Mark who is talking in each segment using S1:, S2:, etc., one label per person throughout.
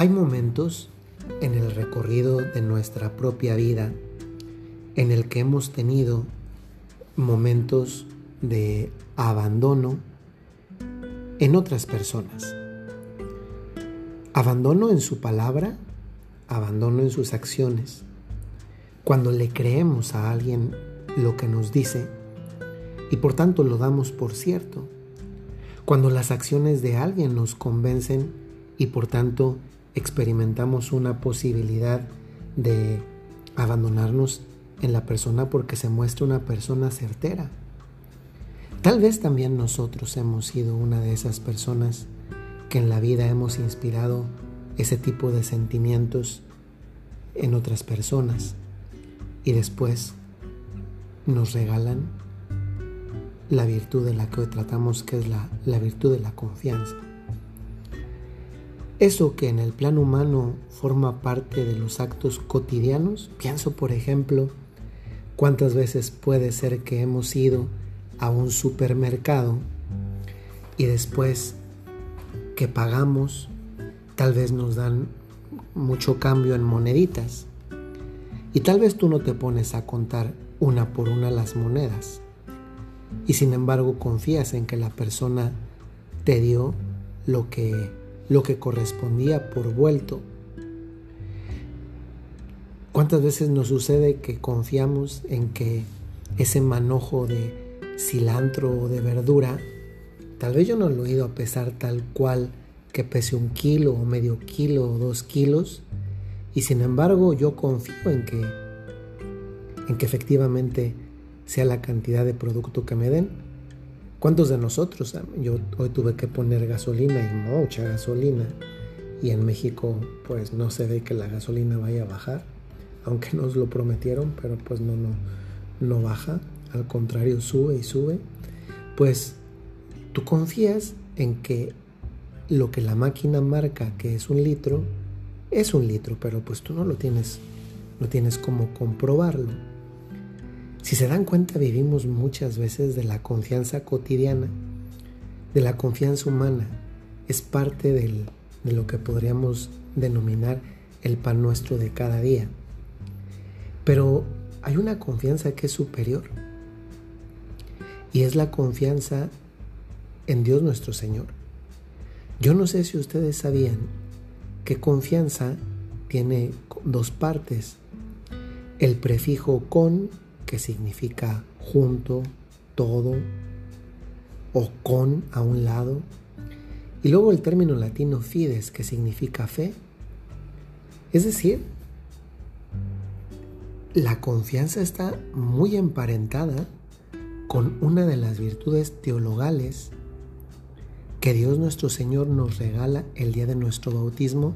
S1: Hay momentos en el recorrido de nuestra propia vida en el que hemos tenido momentos de abandono en otras personas. Abandono en su palabra, abandono en sus acciones. Cuando le creemos a alguien lo que nos dice y por tanto lo damos por cierto. Cuando las acciones de alguien nos convencen y por tanto experimentamos una posibilidad de abandonarnos en la persona porque se muestra una persona certera. Tal vez también nosotros hemos sido una de esas personas que en la vida hemos inspirado ese tipo de sentimientos en otras personas y después nos regalan la virtud de la que hoy tratamos, que es la, la virtud de la confianza. Eso que en el plano humano forma parte de los actos cotidianos, pienso por ejemplo, cuántas veces puede ser que hemos ido a un supermercado y después que pagamos, tal vez nos dan mucho cambio en moneditas. Y tal vez tú no te pones a contar una por una las monedas. Y sin embargo confías en que la persona te dio lo que, lo que correspondía por vuelto. ¿Cuántas veces nos sucede que confiamos en que ese manojo de cilantro o de verdura Tal vez yo no lo he ido a pesar tal cual que pese un kilo o medio kilo o dos kilos y sin embargo yo confío en que en que efectivamente sea la cantidad de producto que me den. ¿Cuántos de nosotros? Ah, yo hoy tuve que poner gasolina y mucha gasolina y en México pues no se ve que la gasolina vaya a bajar, aunque nos lo prometieron, pero pues no no no baja, al contrario sube y sube. Pues Tú confías en que lo que la máquina marca que es un litro, es un litro, pero pues tú no lo tienes, no tienes cómo comprobarlo. Si se dan cuenta, vivimos muchas veces de la confianza cotidiana, de la confianza humana. Es parte de lo que podríamos denominar el pan nuestro de cada día. Pero hay una confianza que es superior. Y es la confianza en Dios nuestro Señor. Yo no sé si ustedes sabían que confianza tiene dos partes. El prefijo con, que significa junto, todo, o con a un lado. Y luego el término latino fides, que significa fe. Es decir, la confianza está muy emparentada con una de las virtudes teologales que Dios nuestro Señor nos regala el día de nuestro bautismo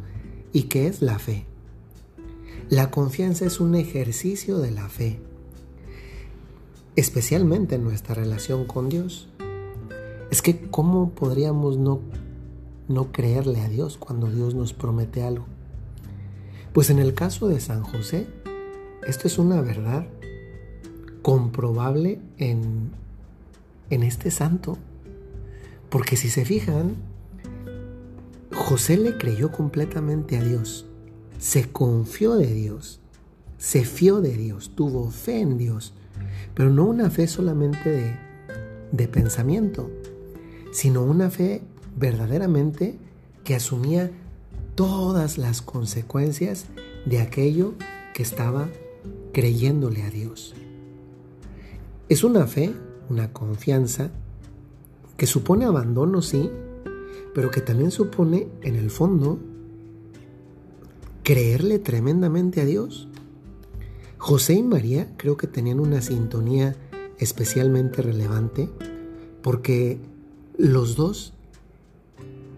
S1: y que es la fe. La confianza es un ejercicio de la fe, especialmente en nuestra relación con Dios. Es que ¿cómo podríamos no, no creerle a Dios cuando Dios nos promete algo? Pues en el caso de San José, esto es una verdad comprobable en, en este santo. Porque si se fijan, José le creyó completamente a Dios, se confió de Dios, se fió de Dios, tuvo fe en Dios, pero no una fe solamente de, de pensamiento, sino una fe verdaderamente que asumía todas las consecuencias de aquello que estaba creyéndole a Dios. Es una fe, una confianza que supone abandono, sí, pero que también supone, en el fondo, creerle tremendamente a Dios. José y María creo que tenían una sintonía especialmente relevante porque los dos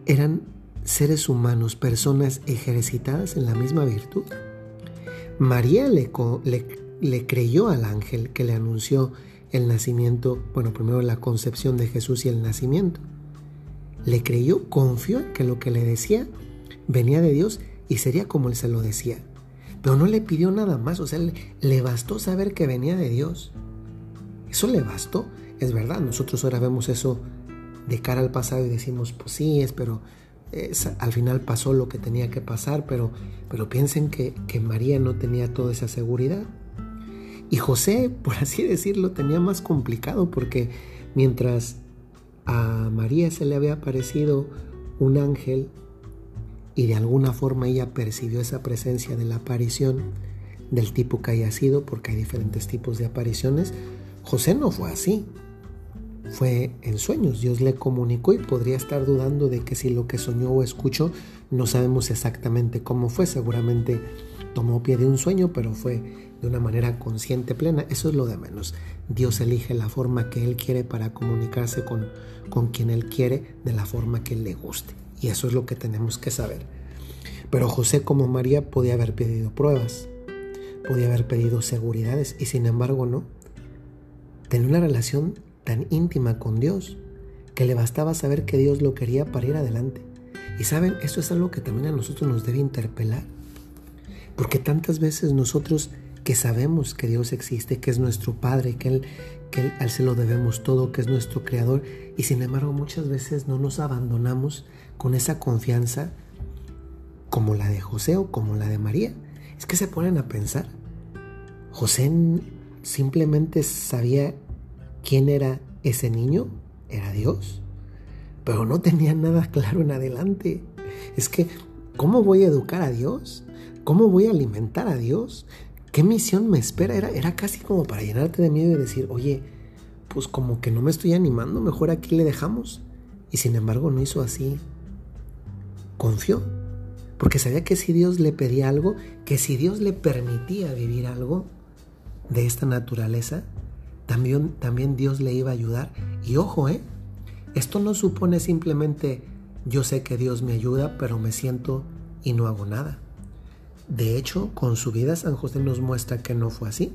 S1: eran seres humanos, personas ejercitadas en la misma virtud. María le, creyó al ángel que le anunció el nacimiento, bueno, primero la concepción de Jesús y el nacimiento. Le creyó, confió en que lo que le decía venía de Dios y sería como él se lo decía. Pero no le pidió nada más, o sea, le, bastó saber que venía de Dios. Eso le bastó. Es verdad, nosotros ahora vemos eso de cara al pasado y decimos, pues sí, es, pero al final pasó lo que tenía que pasar, pero, pero piensen que, que María no tenía toda esa seguridad. Y José, por así decirlo, tenía más complicado porque mientras a María se le había aparecido un ángel y de alguna forma ella percibió esa presencia de la aparición del tipo que haya sido, porque hay diferentes tipos de apariciones, José no fue así. Fue en sueños, Dios le comunicó y podría estar dudando de que si lo que soñó o escuchó, no sabemos exactamente cómo fue, seguramente tomó pie de un sueño, pero fue de una manera consciente, plena, eso es lo de menos. Dios elige la forma que Él quiere para comunicarse con, con quien Él quiere de la forma que le guste. Y eso es lo que tenemos que saber. Pero José como María podía haber pedido pruebas, podía haber pedido seguridades y sin embargo no. Tenía una relación tan íntima con Dios que le bastaba saber que Dios lo quería para ir adelante. Y saben, esto es algo que también a nosotros nos debe interpelar. Porque tantas veces nosotros que sabemos que Dios existe, que es nuestro Padre, que Él, que Él se lo debemos todo, que es nuestro Creador, y sin embargo muchas veces no nos abandonamos con esa confianza como la de José o como la de María. Es que se ponen a pensar. José simplemente sabía quién era ese niño, era Dios, pero no tenía nada claro en adelante. Es que, ¿cómo voy a educar a Dios? ¿Cómo voy a alimentar a Dios? ¿Qué misión me espera? Era, era casi como para llenarte de miedo y decir, oye, pues como que no me estoy animando, mejor aquí le dejamos. Y sin embargo no hizo así. Confió. Porque sabía que si Dios le pedía algo, que si Dios le permitía vivir algo de esta naturaleza, también, también Dios le iba a ayudar. Y ojo, ¿eh? Esto no supone simplemente yo sé que Dios me ayuda, pero me siento y no hago nada. De hecho, con su vida San José nos muestra que no fue así.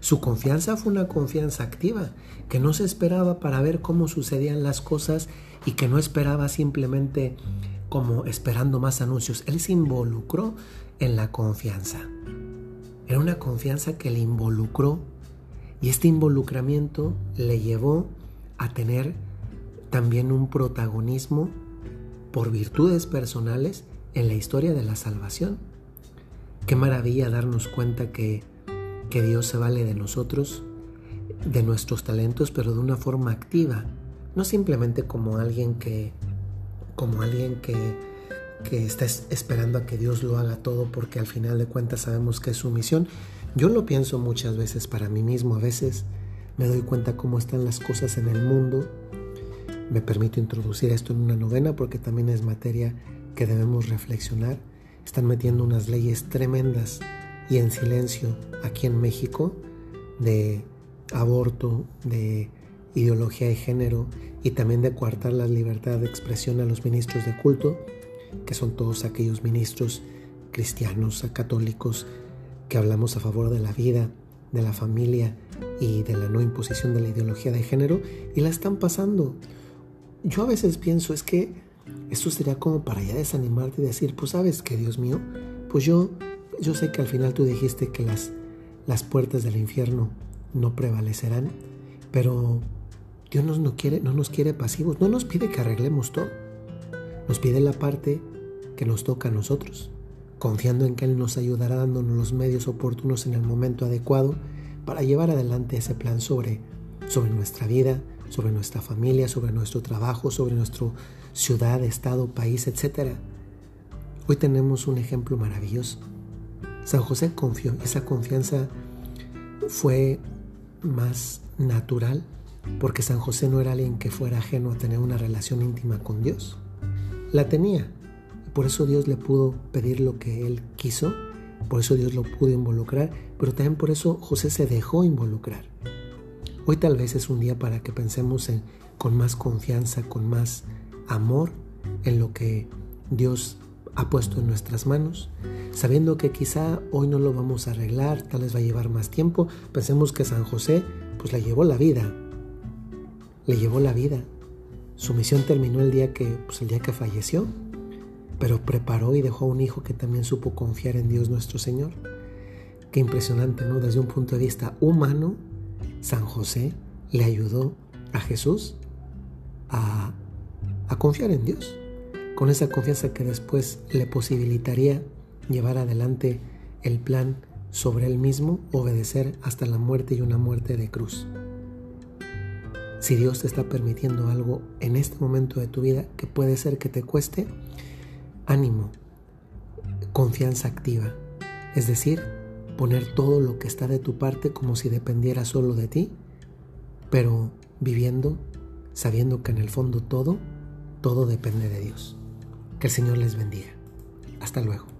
S1: Su confianza fue una confianza activa, que no se esperaba para ver cómo sucedían las cosas y que no esperaba simplemente como esperando más anuncios. Él se involucró en la confianza. Era una confianza que le involucró y este involucramiento le llevó a tener también un protagonismo por virtudes personales en la historia de la salvación. Qué maravilla darnos cuenta que, que Dios se vale de nosotros, de nuestros talentos, pero de una forma activa, no simplemente como alguien que, como alguien que, que está esperando a que Dios lo haga todo porque al final de cuentas sabemos que es su misión. Yo lo pienso muchas veces para mí mismo, a veces me doy cuenta cómo están las cosas en el mundo. Me permito introducir esto en una novena porque también es materia que debemos reflexionar están metiendo unas leyes tremendas y en silencio aquí en México de aborto, de ideología de género y también de coartar la libertad de expresión a los ministros de culto, que son todos aquellos ministros cristianos, católicos, que hablamos a favor de la vida, de la familia y de la no imposición de la ideología de género, y la están pasando. Yo a veces pienso, es que esto sería como para ya desanimarte y decir, pues sabes que Dios mío, pues yo, yo sé que al final tú dijiste que las, las puertas del infierno no prevalecerán, pero Dios nos, no, quiere, no nos quiere pasivos, no nos pide que arreglemos todo, nos pide la parte que nos toca a nosotros, confiando en que Él nos ayudará dándonos los medios oportunos en el momento adecuado para llevar adelante ese plan sobre, sobre nuestra vida, sobre nuestra familia, sobre nuestro trabajo, sobre nuestra ciudad, estado, país, etc. Hoy tenemos un ejemplo maravilloso. San José confió, esa confianza fue más natural porque San José no era alguien que fuera ajeno a tener una relación íntima con Dios. La tenía. Por eso Dios le pudo pedir lo que él quiso, por eso Dios lo pudo involucrar, pero también por eso José se dejó involucrar. Hoy tal vez es un día para que pensemos en, con más confianza, con más amor en lo que Dios ha puesto en nuestras manos, sabiendo que quizá hoy no lo vamos a arreglar, tal vez va a llevar más tiempo. Pensemos que San José pues le llevó la vida, le llevó la vida. Su misión terminó el día que, pues, el día que falleció, pero preparó y dejó a un hijo que también supo confiar en Dios nuestro Señor. Qué impresionante, ¿no? Desde un punto de vista humano, San José le ayudó a Jesús a, confiar en Dios. con esa confianza que después le posibilitaría llevar adelante el plan sobre él mismo, obedecer hasta la muerte y una muerte de cruz. Si Dios te está permitiendo algo en este momento de tu vida que puede ser que te cueste, ánimo, confianza activa, es decir, poner todo lo que está de tu parte como si dependiera solo de ti, pero viviendo sabiendo que en el fondo todo, todo depende de Dios. Que el Señor les bendiga. Hasta luego.